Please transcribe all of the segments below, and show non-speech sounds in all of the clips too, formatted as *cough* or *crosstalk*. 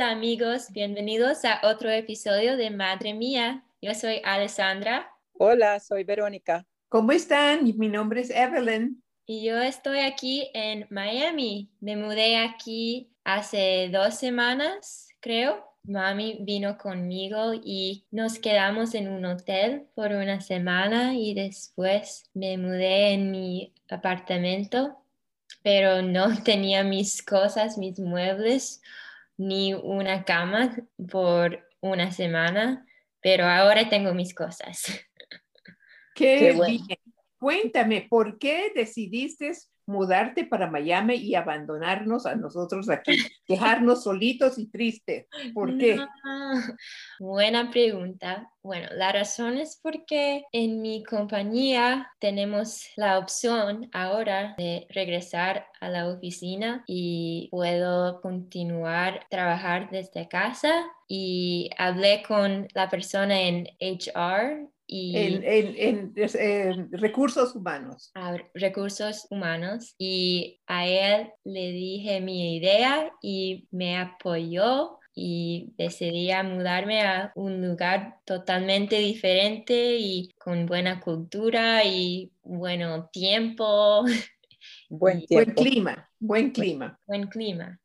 Hola amigos, bienvenidos a otro episodio de Madre Mía. Yo soy Alessandra. Hola, soy Verónica. ¿Cómo están? Mi nombre es Evelyn. Y yo estoy aquí en Miami. Me mudé aquí hace dos semanas, creo. Mami vino conmigo y nos quedamos en un hotel por una semana y después me mudé en mi apartamento, pero no *laughs* tenía mis cosas, mis muebles ni una cama por una semana, pero ahora tengo mis cosas. Qué, bien. Cuéntame, ¿por qué decidiste mudarte para Miami y abandonarnos a nosotros aquí, *laughs* dejarnos solitos y tristes. ¿Por qué? buena pregunta. Bueno, la razón es porque en mi compañía tenemos la opción ahora de regresar a la oficina y puedo continuar trabajar desde casa y hablé con la persona en HR en, recursos humanos. recursos humanos. Y a él le dije mi idea y me apoyó y decidí mudarme a un lugar totalmente diferente y con buena cultura y bueno tiempo. *laughs* Buen, buen clima, buen clima. Buen, clima.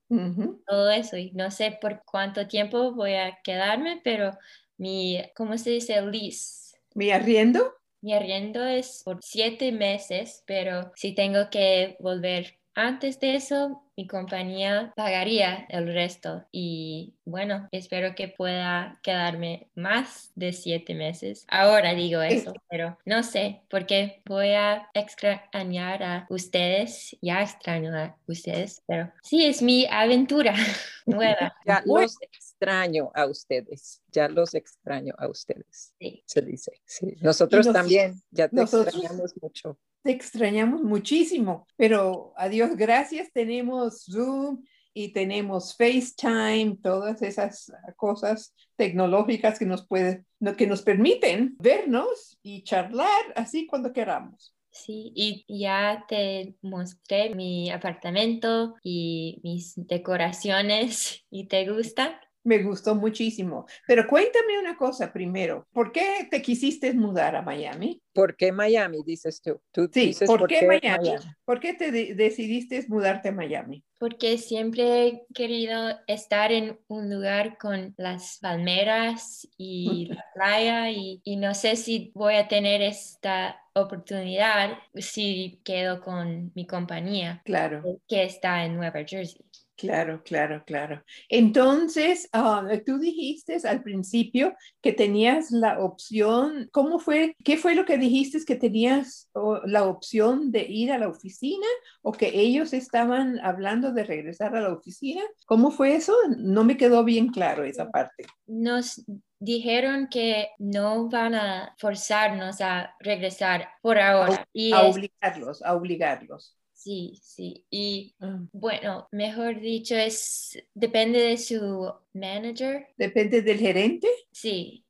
Todo eso. Y no sé por cuánto tiempo voy a quedarme, pero mi, ¿cómo se dice? Lease ¿Mi arriendo? Mi arriendo es por siete meses, pero si tengo que volver antes de eso, mi compañía pagaría el resto y bueno, espero que pueda quedarme más de siete meses. Ahora digo eso, pero no sé, porque voy a extrañar a ustedes, ya extraño a ustedes, pero sí, es mi aventura *laughs* nueva. Ya los extraño a ustedes, ya los extraño a ustedes, sí. se dice. Sí. Nosotros también, ya te extrañamos mucho te extrañamos muchísimo, pero a Dios gracias tenemos Zoom y tenemos FaceTime, todas esas cosas tecnológicas que nos pueden, que nos permiten vernos y charlar así cuando queramos. Sí, y ya te mostré mi apartamento y mis decoraciones *laughs* y te gusta. Me gustó muchísimo. Pero cuéntame una cosa primero. ¿Por qué te quisiste mudar a Miami? ¿Por qué Miami, dices tú? sí, dices, ¿por, qué, Miami? ¿Por qué te decidiste mudarte a Miami? Porque siempre he querido estar en un lugar con las palmeras y la playa y, y no sé si voy a tener esta oportunidad si quedo con mi compañía. Claro. Que está en Nueva Jersey. Claro, claro, claro. Entonces, ah, tú dijiste al principio que tenías la opción, ¿cómo fue? ¿Qué fue lo que dijiste que tenías la opción de ir a la oficina o que ellos estaban hablando de regresar a la oficina? ¿Cómo fue eso? No me quedó bien claro esa parte. Nos dijeron que no van a forzarnos a regresar por ahora. A, obligarlos, a obligarlos. Sí, sí. Y ah. bueno, mejor dicho, es depende de su manager. ¿Depende del gerente? Sí.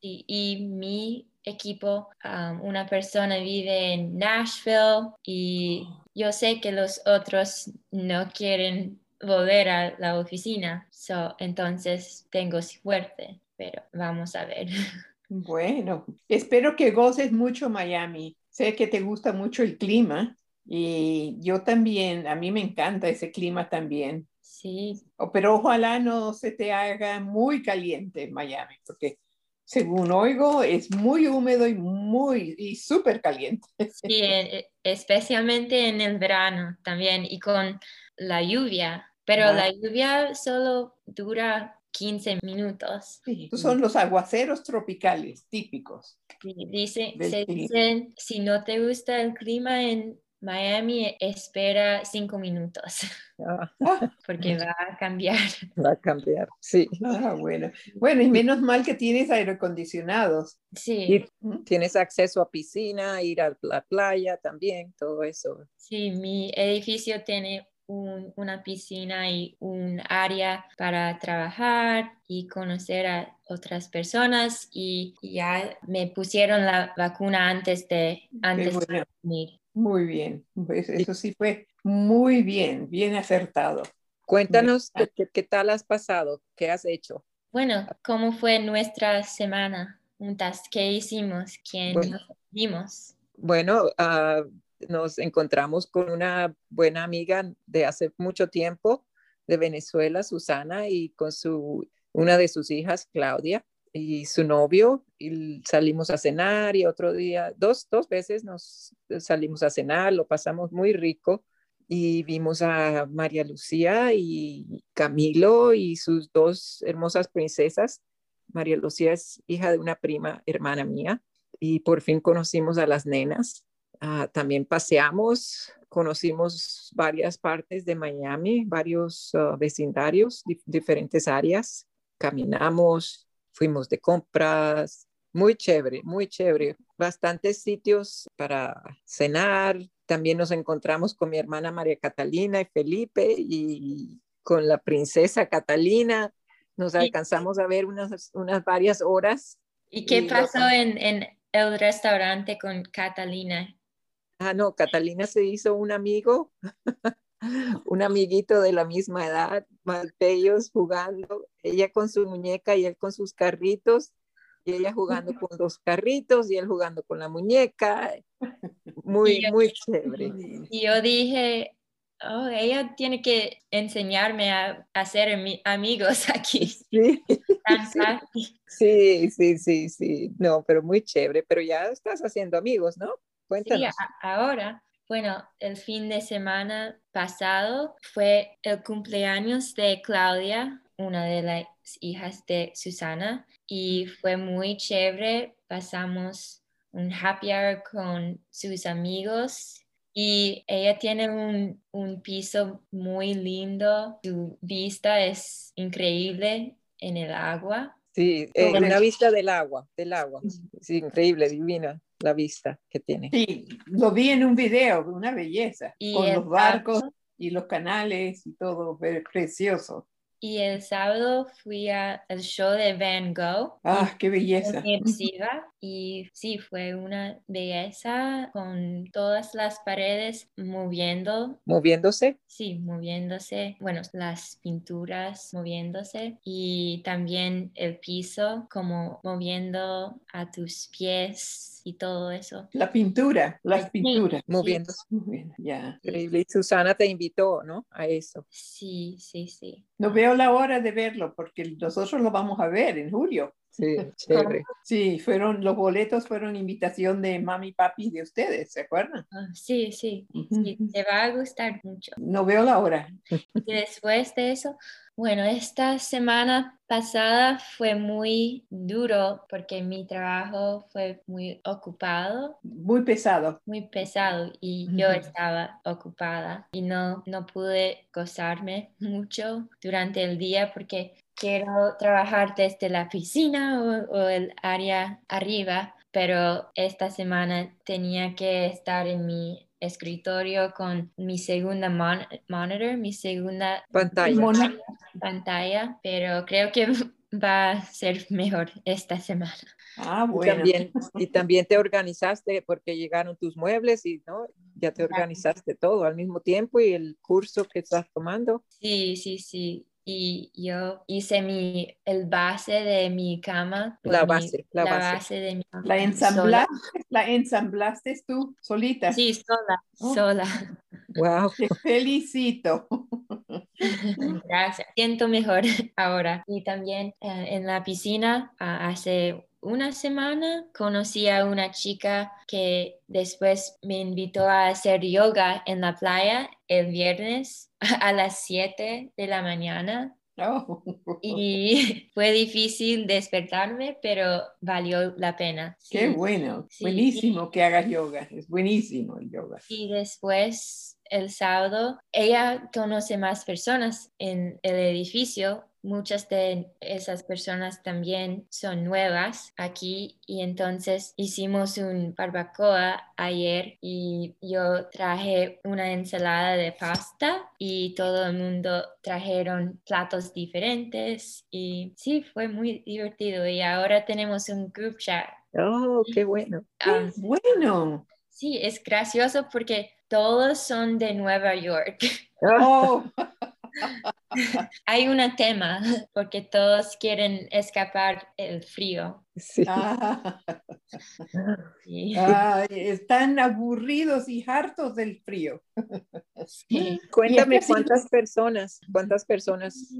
Y mi equipo, una persona vive en Nashville y oh. yo sé que los otros no quieren volver a la oficina. So, entonces tengo suerte, pero vamos a ver. *laughs* Bueno, espero que goces mucho Miami. Sé que te gusta mucho el clima. Y yo también, a mí me encanta ese clima también. Sí. Pero ojalá no se te haga muy caliente en Miami, porque según oigo, es muy húmedo y muy y súper caliente. Sí, e, especialmente en el verano también y con la lluvia, pero la lluvia solo dura 15 minutos. Sí, son los aguaceros tropicales típicos. dice, se dicen, si no te gusta el clima en Miami espera cinco minutos ah. *laughs* porque va a cambiar. Va a cambiar, sí. Ah, bueno. Bueno, y menos mal que tienes aire acondicionados. Sí. tienes acceso a piscina, ir a la playa también, todo eso. Sí, mi edificio tiene una piscina y un área para trabajar y conocer a otras personas y ya me pusieron la vacuna antes de, antes de venir. Muy bien, pues eso sí fue muy bien, bien acertado. Cuéntanos qué, tal has pasado, qué has hecho. Bueno, ¿cómo fue nuestra semana juntas? ¿Qué hicimos? ¿Quién nos vimos? Bueno, uh, nos encontramos con una buena amiga de hace mucho tiempo de Venezuela, Susana, y con su, una de sus hijas, Claudia y su novio y salimos a cenar y otro día, dos, dos veces nos salimos a cenar, lo pasamos muy rico y vimos a María Lucía y Camilo y sus dos hermosas princesas. María Lucía es hija de una prima hermana mía y por fin conocimos a las nenas. Ah, también paseamos, conocimos varias partes de Miami, varios ah, vecindarios, diferentes áreas. Caminamos, fuimos de compras, muy chévere, muy chévere. Bastantes sitios para cenar. También nos encontramos con mi hermana María Catalina y Felipe y con la princesa Catalina. Nos alcanzamos a ver unas, unas varias horas. ¿Y qué pasó en, en el restaurante con Catalina? Ah, no, Catalina se hizo un amigo *laughs* un amiguito de la misma edad, más bellos jugando, ella con su muñeca y él con sus carritos, y ella jugando *laughs* con los carritos y él jugando con la muñeca, muy, muy chévere. *laughs* Y yo dije, oh, ella tiene que enseñarme a, hacer amigos *laughs* aquí. Sí. sí, sí, sí, no, pero muy chévere, pero ya estás haciendo amigos, ¿no? Cuéntanos. Sí, ahora bueno, el fin de semana pasado fue el cumpleaños de Claudia, una de las hijas de Susana, y fue muy chévere. Pasamos un happy hour con sus amigos y ella tiene un, un piso muy lindo. Su vista es increíble en el agua. Sí, eh, una vista del agua, del agua. Sí, increíble, divina la vista que tiene. Sí, lo vi en un video, una belleza, con los barcos y los canales y todo, precioso. Y el sábado fui al show de Van Gogh. ¡Ah, qué belleza! Y sí, fue una belleza con todas las paredes moviendo. ¿Moviéndose? Sí, moviéndose. Bueno, las pinturas moviéndose y también el piso como moviendo a tus pies y todo eso. La pintura, las pinturas. Moviéndose. Ya. Increíble. Susana te invitó, ¿no? A eso. Sí, sí, sí. No veo la hora de verlo porque nosotros lo vamos a ver en julio. Sí, chévere. Sí, fueron, los boletos fueron invitación de mami y papi de ustedes, ¿se acuerdan? Ah, sí, sí, sí, te va a gustar mucho. No veo la hora. Y después de eso, bueno, esta semana pasada fue muy duro porque mi trabajo fue muy ocupado. Muy pesado. Muy pesado y yo estaba ocupada y no, no pude gozarme mucho durante el día porque quiero trabajar desde la piscina o, el área arriba, pero esta semana tenía que estar en mi escritorio con mi segunda monitor, mi segunda pantalla. pantalla, pero creo que *laughs* va a ser mejor esta semana. Ah, bueno. Y también, y también te organizaste porque llegaron tus muebles y no, ya te organizaste todo al mismo tiempo y el curso que estás tomando. Sí, sí, sí y yo hice mi, el base de mi cama. La mi- base, la base. base de mi ¿La ensamblaste, la ensamblaste tú solita? Sí, sola, Oh. sola. Wow. Te felicito. *laughs* *laughs* Gracias. Siento mejor *laughs* ahora. Y también eh, en la piscina, ah, hace una semana, conocí a una chica que después me invitó a hacer yoga en la playa el viernes *laughs* a las 7 de la mañana. Oh. Y *laughs* fue difícil despertarme, pero valió la pena. Sí. Qué bueno, Sí. buenísimo que hagas yoga, es buenísimo el yoga. Y después, el sábado, ella conoce más personas en el edificio. Muchas de esas personas también son nuevas aquí y entonces hicimos un barbacoa ayer y yo traje una ensalada de pasta y todo el mundo trajeron platos diferentes y sí, fue muy divertido y ahora tenemos un group chat. Oh, qué bueno. Um, Qué bueno. Sí, es gracioso porque todos son de Nueva York. Oh, *laughs* *laughs* Hay un tema porque todos quieren escapar el frío. Sí. ah, Sí. están aburridos y hartos del frío. Sí. Cuéntame cuántas personas, cuántas personas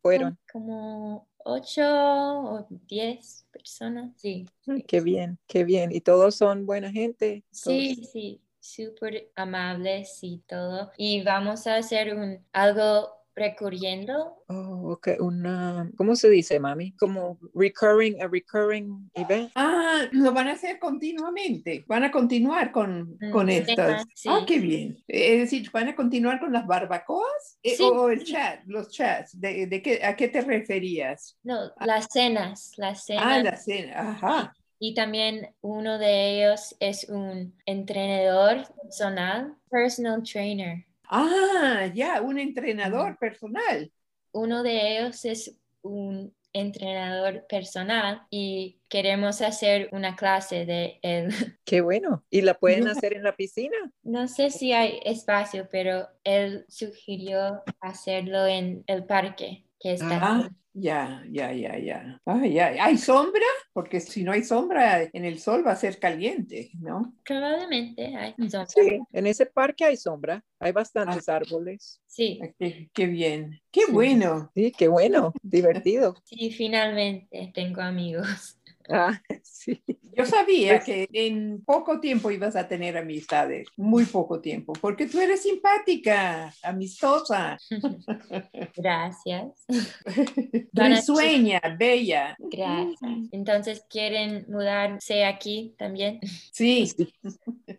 fueron. Como ocho o diez personas. Sí, qué bien, qué bien. Y todos son buena gente. sí, sí, súper amables y todo. Y vamos a hacer un algo recurriendo. Oh, ok, una, ¿cómo se dice, mami? Como recurring, a recurring event. Ah, lo van a hacer continuamente. Van a continuar con, Mm, con sí, estas. sí. Ah, qué bien. Es decir, van a continuar con las barbacoas Eh, Sí. o el chat, los chats. ¿De, de qué, ¿A qué te referías? No, las cenas, las cenas. Ah, la cena. Ajá. Y también uno de ellos es un entrenador personal, personal trainer. Ah, ya, un entrenador personal. Uno de ellos es un entrenador personal y queremos hacer una clase de él. *laughs* Qué bueno. ¿Y la pueden hacer en la piscina? No sé si hay espacio, pero él sugirió hacerlo en el parque que está. Ah, ya, ya, ya, ya. Ah, ya. ¿Hay sombra? Porque si no hay sombra, en el sol va a ser caliente, ¿no? Probablemente hay sombra. Sí, en ese parque hay sombra, hay bastantes árboles. Sí, Ah, Qué, qué bien. Qué Sí. bueno. Sí, qué bueno, *laughs* divertido. sí, finalmente tengo amigos. Ah, *laughs* sí. Yo sabía Pues- que en poco tiempo ibas a tener amistades, muy poco tiempo, porque tú eres simpática, amistosa, *laughs* Gracias. *laughs* Risueña, bella. Gracias. Entonces, ¿quieren mudarse aquí también? Sí, Sí.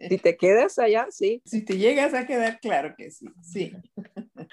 Si te quedas allá, sí. si te llegas a quedar claro que sí, sí.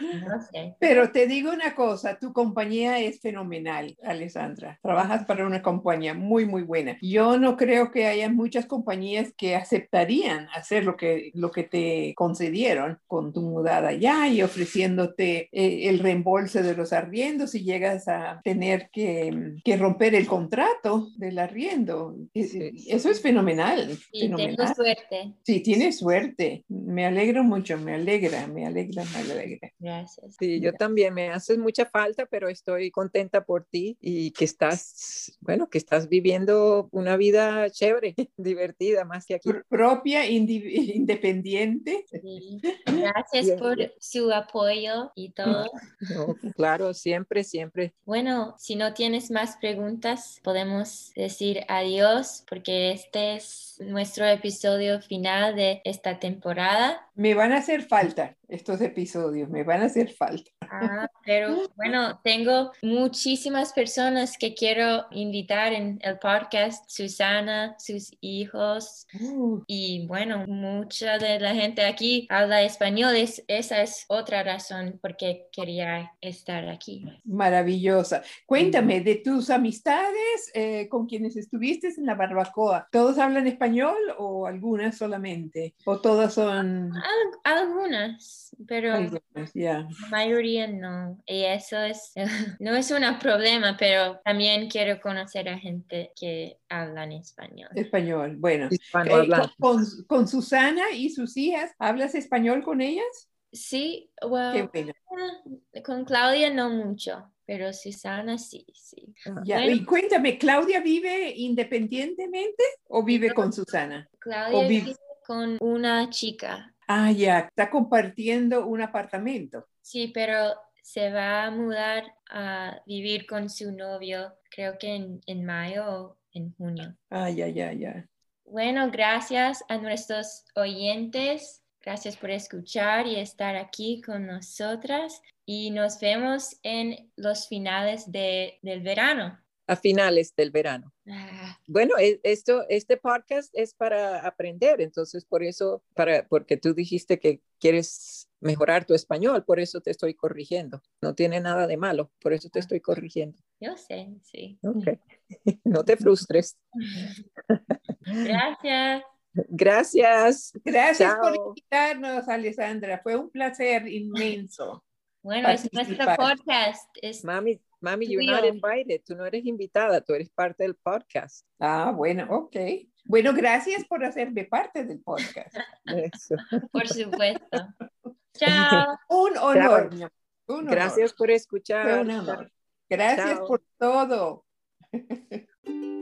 No sé. Pero te digo una cosa, tu compañía es fenomenal, Alessandra. Trabajas para una compañía muy, muy buena. Yo no creo que haya muchas compañías que aceptarían hacer lo que, lo que te concedieron con tu mudada allá y ofreciéndote eh, el reembolso de los arriendos si llegas a tener que, que romper el contrato del arriendo. Eh, Sí. Eso es fenomenal. Sí, tengo fenomenal. suerte. Sí, tienes suerte. Me alegro mucho, me alegra, me alegra, me alegra. Gracias. Sí, yo también me haces mucha falta, pero estoy contenta por ti y que estás, bueno, que estás viviendo una vida chévere, *laughs* divertida, más que aquí. Pr- propia, *laughs* independiente. Sí. Gracias Bien, por bien. su apoyo y todo. *laughs* No, claro, siempre, siempre. Bueno, si no tienes más preguntas, podemos decir adiós porque este es nuestro episodio final de esta temporada. Me van a hacer falta estos episodios, me van a hacer falta. Ah, pero bueno, tengo muchísimas personas que quiero invitar en el podcast, Susana, sus hijos Uh, y bueno, mucha de la gente aquí habla español. Es, esa es otra razón por qué quería estar aquí. maravillosa. Cuéntame de tus amistades eh, con quienes estuviste en la barbacoa. ¿Todos hablan español o algunas solamente? ¿O todas son... Al- algunas, pero algunas? La mayoría no. Y eso es, *laughs* no es un problema, pero también quiero conocer a gente que habla en español. Español. Bueno. Eh, con, Susana y sus hijas, ¿hablas español con ellas? Sí, bueno, Qué bueno. eh, con Claudia no mucho, pero Susana sí, sí. Ya, Bueno. Y cuéntame, ¿Claudia vive independientemente o vive No. con Susana? Claudia O vive- vive con una chica, Ah, ya, está compartiendo un apartamento. Sí, pero se va a mudar a vivir con su novio, creo que en, en mayo o en junio. Ah, ya, ya, ya. Bueno, gracias a nuestros oyentes. Gracias por escuchar y estar aquí con nosotras. Y nos vemos en los finales de, del verano. A finales del verano. Ah, Bueno, e- esto, este podcast es para aprender, entonces por eso, para, porque tú dijiste que quieres mejorar tu español, por eso te estoy corrigiendo. No tiene nada de malo, por eso te estoy corrigiendo. yo sé, sí. Ok. *laughs* No te frustres. Gracias. *laughs* Gracias. Gracias por invitarnos, Alessandra. Fue un placer inmenso. Bueno, es nuestro Participar. podcast. Es, Mami, mami, you're not invited. Tú no eres invitada, tú eres parte del podcast. Ah, bueno, ok. Bueno, gracias por hacerme parte del podcast. Eso. *laughs* por supuesto. *laughs* Chao. Un honor. un honor. Gracias por escuchar. Un honor. Gracias Chao. por todo. *laughs*